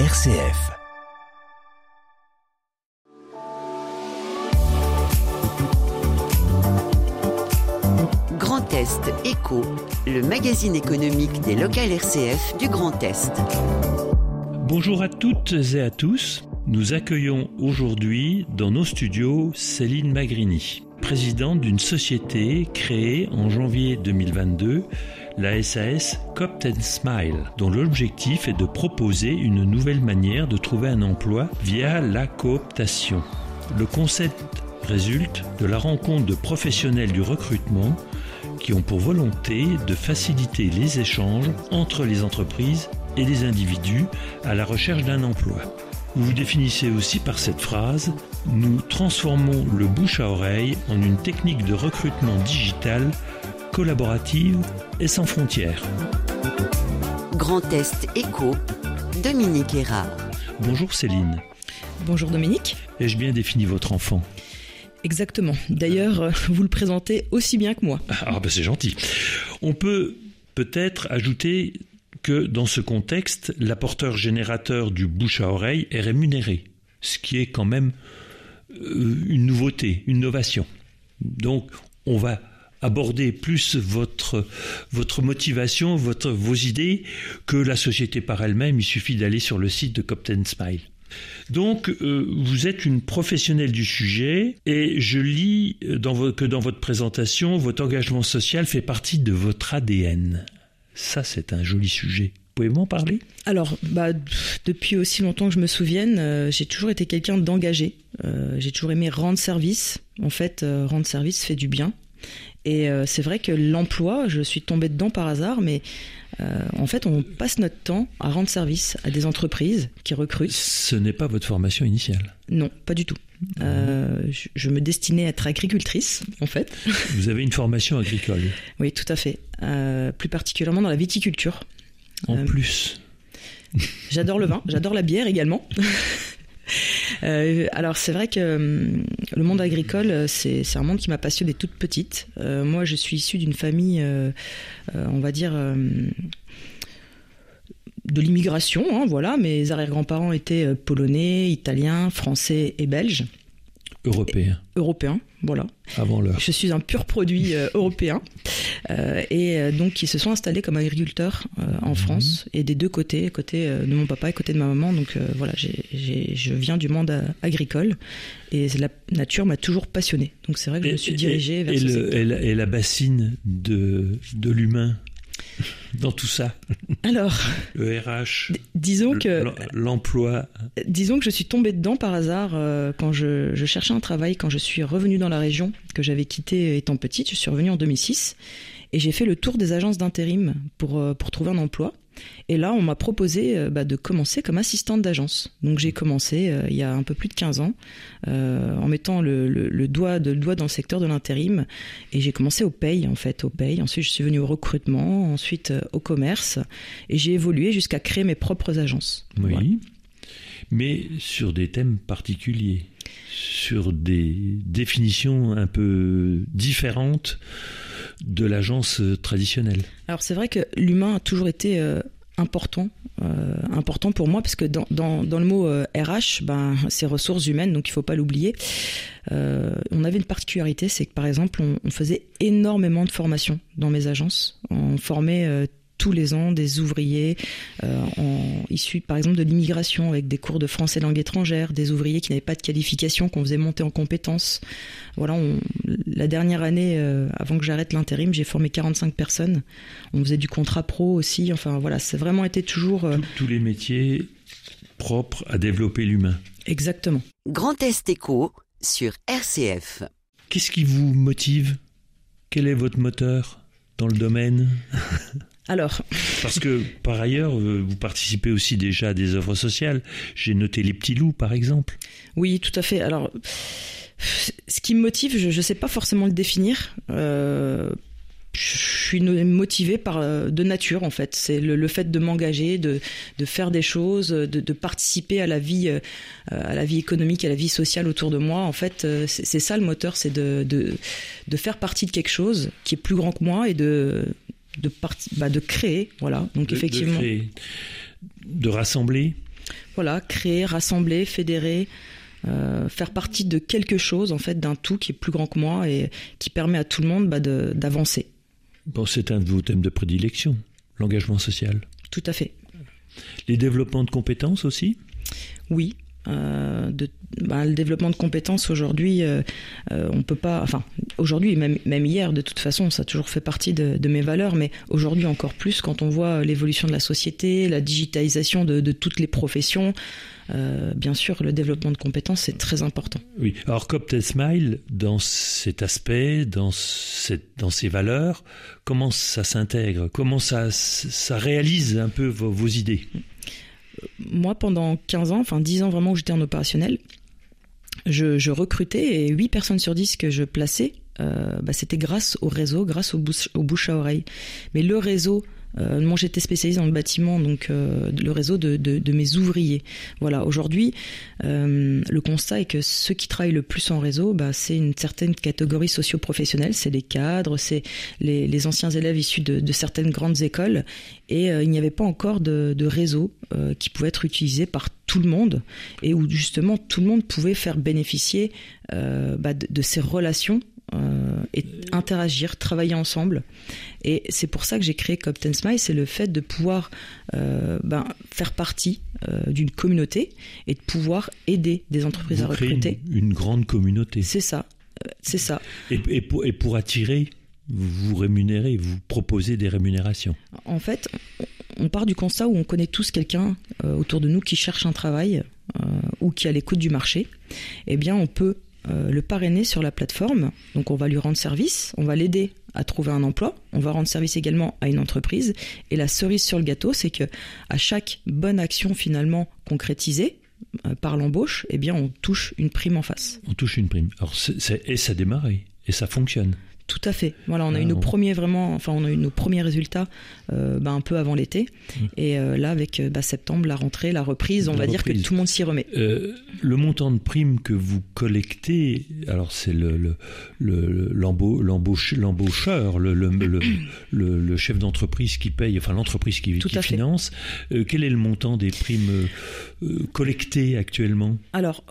RCF. Grand Est Éco, le magazine économique des locales RCF du Grand Est. Bonjour à toutes et à tous. Nous accueillons aujourd'hui dans nos studios Céline Magrini, présidente d'une société créée en janvier 2022, la SAS Copt Smile, dont l'objectif est de proposer une nouvelle manière de trouver un emploi via la cooptation. Le concept résulte de la rencontre de professionnels du recrutement qui ont pour volonté de faciliter les échanges entre les entreprises et les individus à la recherche d'un emploi. Vous vous définissez aussi par cette phrase Nous transformons le bouche à oreille en une technique de recrutement digital collaborative et sans frontières. Grand Est Éco, Dominique Erard. Bonjour Céline. Bonjour Dominique. Ai-je bien défini votre enfant? Exactement. D'ailleurs, euh, vous le présentez aussi bien que moi. Ah ben c'est gentil. On peut peut-être ajouter que dans ce contexte, l'apporteur générateur du bouche à oreille est rémunéré, ce qui est quand même euh, une nouveauté, une novation. Donc on va aborder plus votre, votre motivation, votre, vos idées que la société par elle-même. Il suffit d'aller sur le site de Copten Smile. Donc, euh, vous êtes une professionnelle du sujet et je lis que dans votre présentation, votre engagement social fait partie de votre ADN. Ça, c'est un joli sujet. Pouvez vous m'en parler? Alors, bah, depuis aussi longtemps que je me souvienne, euh, j'ai toujours été quelqu'un d'engagé. Euh, j'ai toujours aimé rendre service. En fait, rendre service fait du bien. Et euh, c'est vrai que l'emploi, je suis tombée dedans par hasard, mais euh, en fait, on passe notre temps à rendre service à des entreprises qui recrutent. Ce n'est pas votre formation initiale Non, pas du tout. Euh, je, je me destinais à être agricultrice, en fait. Vous avez une formation agricole Oui, tout à fait. Plus particulièrement dans la viticulture. En plus. J'adore le vin, j'adore la bière également. Euh, alors c'est vrai que hum, le monde agricole, euh, c'est un monde qui m'a passionnée toute petite. Euh, moi, je suis issue d'une famille, euh, euh, on va dire, euh, de l'immigration. hein, voilà, mes arrière-grands-parents étaient euh, polonais, italiens, français et belges, Européen, européens. Voilà. avant l'heure. Je suis un pur produit euh, européen. Euh, et euh, donc, ils se sont installés comme agriculteurs en Mhm. France, et des deux côtés, côté de mon papa et côté de ma maman. Donc, voilà, je viens du monde agricole, et la nature m'a toujours passionné. Donc, c'est vrai que je me suis dirigée vers et, ce le- et la, et la bassine de, de l'humain dans tout ça, Alors, le RH, disons que, l'em- l'emploi. disons que je suis tombée dedans par hasard euh, quand je, je cherchais un travail, quand je suis revenue dans la région que j'avais quittée étant petite. Je suis revenue en 2006 et j'ai fait le tour des agences d'intérim pour, euh, pour trouver un emploi. Et là, on m'a proposé euh, bah, de commencer comme assistante d'agence. Donc j'ai commencé euh, il y a un peu plus de 15 ans euh, en mettant le, le, le doigt, de, le doigt dans le secteur de l'intérim. Et j'ai commencé au paye, en fait, au paye. Ensuite, je suis venue au recrutement, ensuite au commerce. Et j'ai évolué jusqu'à créer mes propres agences. Oui. Voilà. Mais sur des thèmes particuliers, sur des définitions un peu différentes de l'agence euh, traditionnelle. Alors c'est vrai que l'humain a toujours été euh, important, euh, important pour moi parce que dans, dans, dans le mot RH, ben c'est ressources humaines, donc il faut pas l'oublier. On avait une particularité, c'est que par exemple on, on faisait énormément de formations dans mes agences. On formait tous les ans des ouvriers euh, en, issus par exemple de l'immigration avec des cours de français langue étrangère, des ouvriers qui n'avaient pas de qualification qu'on faisait monter en compétences. Voilà, on, la dernière année euh, avant que j'arrête l'intérim, j'ai formé 45 personnes. On faisait du contrat pro aussi. Enfin voilà, c'est vraiment été toujours euh, Tous- tous les métiers propres à développer l'humain. exactement. Grand Est Éco sur RCF. Qu'est-ce qui vous motive? Quel est votre moteur dans le domaine? Alors, Parce que par ailleurs, euh, vous participez aussi déjà à des œuvres sociales. J'ai noté les petits loups, par exemple. oui, tout à fait. Alors, ce qui me motive, je ne sais pas forcément le définir. Euh, je suis motivée par euh, de nature en fait. C'est le, le fait de m'engager, de, de faire des choses, de, de participer à la vie, à la vie économique, à la vie sociale autour de moi. En fait, c'est c'est ça le moteur, c'est de, de de faire partie de quelque chose qui est plus grand que moi et de de bah, de créer. Voilà. Donc De- effectivement. De, créer, de rassembler. Voilà, créer, rassembler, fédérer, euh, faire partie de quelque chose, en fait, d'un tout qui est plus grand que moi et qui permet à tout le monde bah, d'avancer. Bon, c'est un de vos thèmes de prédilection, l'engagement social. Tout à fait. Les développements de compétences aussi? Oui, euh, bah, le développement de compétences aujourd'hui, euh, euh, on peut pas. Enfin, aujourd'hui, même, hier, de toute façon, ça a toujours fait partie de, mes valeurs, mais aujourd'hui encore plus quand on voit l'évolution de la société, la digitalisation de, toutes les professions. Euh, bien sûr, le développement de compétences, c'est très important. Oui. Alors, Coptel Smile, dans cet aspect, dans, cette, ces valeurs, comment ça s'intègre? Comment ça, réalise un peu vos idées? Moi, pendant 15 ans, enfin 10 ans vraiment où j'étais en opérationnel, je, je, recrutais et 8 personnes sur 10 que je plaçais, euh, bah, c'était grâce au réseau, grâce au bouche, au bouche à oreille. Mais le réseau euh, moi, j'étais spécialisée dans le bâtiment, donc euh, le réseau de, mes ouvriers. Voilà. Aujourd'hui, euh, le constat est que ceux qui travaillent le plus en réseau, bah, c'est une certaine catégorie socio-professionnelle. C'est les cadres, c'est les, anciens élèves issus de, certaines grandes écoles, et il n'y avait pas encore de, réseau qui pouvait être utilisé par tout le monde et où justement tout le monde pouvait faire bénéficier bah, de, de ces relations euh, et interagir, travailler ensemble. Et c'est pour ça que j'ai créé Copten Smile, c'est le fait de pouvoir euh, ben, faire partie euh, d'une communauté et de pouvoir aider des entreprises Vous à recruter. Une, une, grande communauté. C'est ça, c'est ça. Et, et, pour, et pour attirer, vous rémunérez, vous proposez des rémunérations. En fait, on part du constat où on connaît tous quelqu'un autour de nous qui cherche un travail euh, ou qui est à l'écoute du marché. Eh bien, on peut euh, le parrainer sur la plateforme. Donc on va lui rendre service, on va l'aider à trouver un emploi, on va rendre service également à une entreprise. Et la cerise sur le gâteau, c'est que à chaque bonne action finalement concrétisée, euh, par l'embauche, eh bien on touche une prime en face. On touche une prime. Et ça démarre et ça fonctionne. Tout à fait. Voilà, on a eu nos premiers vraiment, enfin on a eu nos premiers résultats euh, bah, un peu avant l'été, mmh. et euh, là avec bah, septembre, la rentrée, la reprise, on la va reprise. dire que tout le monde s'y remet. Euh, le montant de prime que vous collectez, alors c'est le, le, le l'embauche, l'embaucheur, le, le, le, le, chef d'entreprise qui paye, enfin l'entreprise qui, qui finance. Euh, quel est le montant des primes euh, collectées actuellement? Alors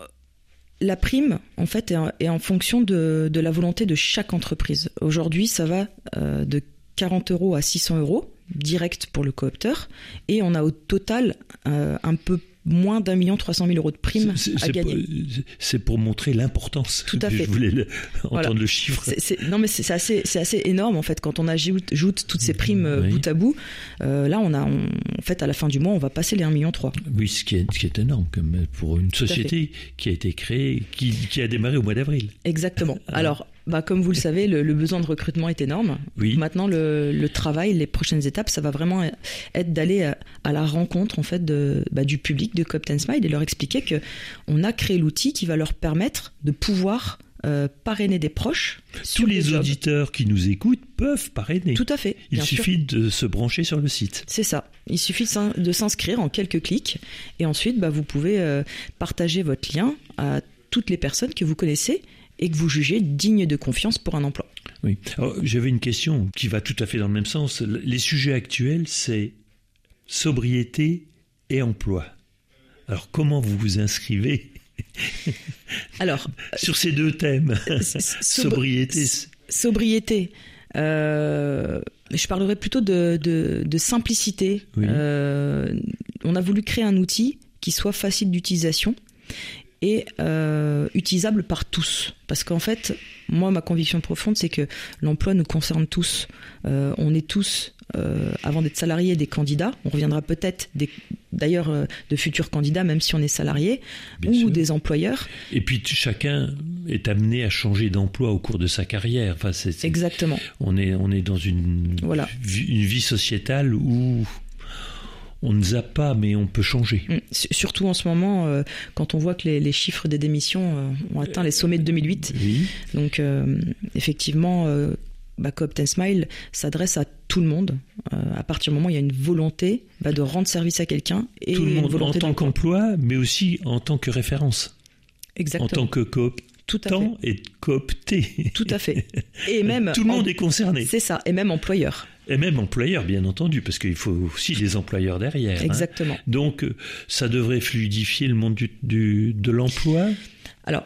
la prime, en fait, est en, fonction de, de, la volonté de chaque entreprise. Aujourd'hui, ça va euh, de 40 euros à 600 euros direct pour le coopteur, et on a au total euh, un peu moins d'un million trois cent mille euros de primes à gagner. C'est pour montrer l'importance. Tout à fait. Je voulais le, entendre voilà. le chiffre. C est, c est, non, mais c'est assez, c'est assez énorme en fait quand on ajoute, ajoute toutes ces primes oui. bout à bout. Euh, là, on a, on, en fait, à la fin du mois, on va passer les 1 million 3. Oui, ce qui est, ce qui est énorme comme pour une société qui a été créée, qui, qui a démarré au mois d'avril. Exactement. Alors, bah, comme vous le savez, le, le, besoin de recrutement est énorme. Oui. Maintenant, le, le, travail, les prochaines étapes, ça va vraiment être d'aller à, à, la rencontre en fait de, bah, du public de Copten Smile et leur expliquer que on a créé l'outil qui va leur permettre de pouvoir euh, parrainer des proches. Tous les auditeurs qui nous écoutent peuvent parrainer. Tout à fait. Il suffit sûr. de se brancher sur le site. C'est ça. Il suffit de s'inscrire en quelques clics et ensuite, bah, vous pouvez euh, partager votre lien à toutes les personnes que vous connaissez et que vous jugez digne de confiance pour un emploi. Oui. J'avais une question qui va tout à fait dans le même sens. Les sujets actuels, c'est sobriété et emploi. Alors comment vous vous inscrivez Alors sur ces deux thèmes, sobriété. Sobriété. Euh, je parlerai plutôt de, de, de simplicité. Oui. Euh, on a voulu créer un outil qui soit facile d'utilisation et euh, utilisable par tous. Parce qu'en fait, moi, ma conviction profonde, c'est que l'emploi nous concerne tous. Euh, on est tous, euh, avant d'être salariés, des candidats. On reviendra peut-être d'ailleurs de futurs candidats, même si on est salarié, Bien ou sûr. des employeurs. Et puis chacun est amené à changer d'emploi au cours de sa carrière. Enfin, c'est, Exactement. On est, on est dans une, voilà. une vie sociétale où on ne zappe pas, mais on peut changer. Mmh. Surtout en ce moment, euh, quand on voit que les, les chiffres des démissions euh, ont atteint les sommets de 2008. Oui. Donc, euh, effectivement, euh, bah, Coop Smile s'adresse à tout le monde. Euh, à partir du moment où il y a une volonté bah, de rendre service à quelqu'un. et Tout le monde, une volonté en tant qu'emploi, mais aussi en tant que référence. Exactement. En tant que coop tout à fait. et coopté. Tout à fait. Et même tout le monde en... est concerné. C'est ça. Et même employeur. Et même employeur, bien entendu, parce qu'il faut aussi des employeurs derrière. Hein. Exactement. Donc, euh, ça devrait fluidifier le monde du, de l'emploi Alors,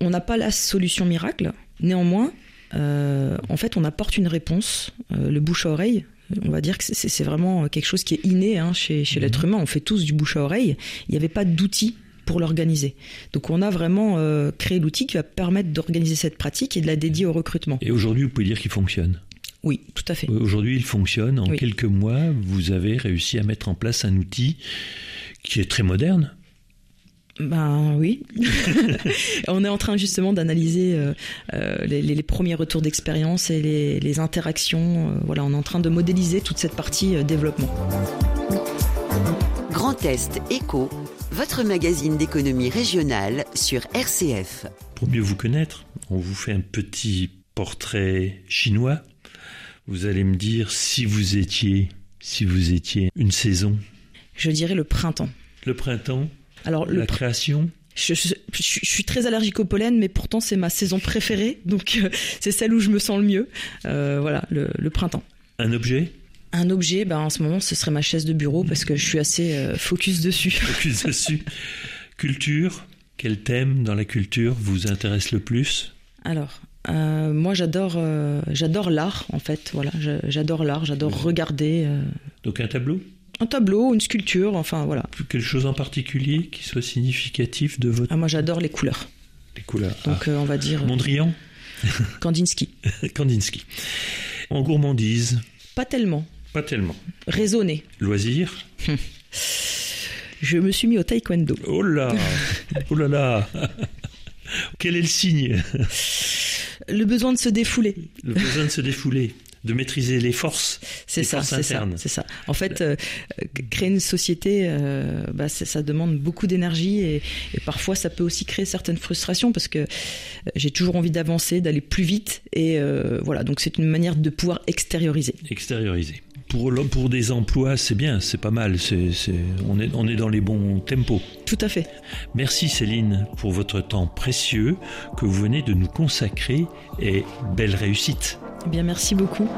on n'a pas la solution miracle. Néanmoins, euh, en fait, on apporte une réponse, euh, le bouche à oreille. On va dire que c'est vraiment quelque chose qui est inné hein, chez, chez l'être mhm. humain. On fait tous du bouche à oreille. Il n'y avait pas d'outils pour l'organiser. Donc on a vraiment créé l'outil qui va permettre d'organiser cette pratique et de la dédier au recrutement. Et aujourd'hui, vous pouvez dire qu'il fonctionne oui, tout à fait. Aujourd'hui, il fonctionne. En quelques mois, vous avez réussi à mettre en place un outil qui est très moderne. Ben oui. on est en train justement d'analyser euh, euh, les, premiers retours d'expérience et les, interactions. Euh, voilà, on est en train de modéliser toute cette partie développement. Grand Est Éco, votre magazine d'économie régionale sur RCF. Pour mieux vous connaître, on vous fait un petit portrait chinois vous allez me dire si vous étiez, si vous étiez une saison. Je dirais le printemps. Le printemps. Alors la création. Je, suis très allergique au pollen, mais pourtant c'est ma saison préférée, donc euh, c'est celle où je me sens le mieux. Euh, voilà, le, printemps. Un objet? Un objet, ben, en ce moment, ce serait ma chaise de bureau parce que je suis assez euh, focus dessus. Focus dessus. Culture, quel thème dans la culture vous intéresse le plus? Alors, euh, moi, j'adore, euh, j'adore l'art, en fait. Voilà, j'adore l'art, j'adore regarder. Euh. Donc un tableau? Un tableau, une sculpture, enfin voilà. Quelque chose en particulier qui soit significatif de votre. Ah, moi, j'adore les couleurs. Les couleurs. Donc, ah. on va dire. Mondrian? Kandinsky. Kandinsky. En gourmandise? Pas tellement. Pas tellement. Raisonner. Loisir? Je me suis mis au taekwondo. Oh là Oh là là Quel est le signe? Le besoin de se défouler. Le besoin de se défouler de maîtriser les forces. C'est ça, c'est ça, c'est ça. En fait, euh, créer une société, euh, bah, ça demande beaucoup d'énergie et, parfois ça peut aussi créer certaines frustrations parce que euh, j'ai toujours envie d'avancer, d'aller plus vite et voilà. Donc c'est une manière de pouvoir extérioriser. Extérioriser. Pour, pour des emplois, c'est bien, c'est pas mal. C'est, on, est, on est dans les bons tempos. Tout à fait. Merci Céline pour votre temps précieux que vous venez de nous consacrer et belle réussite. Eh bien, merci beaucoup.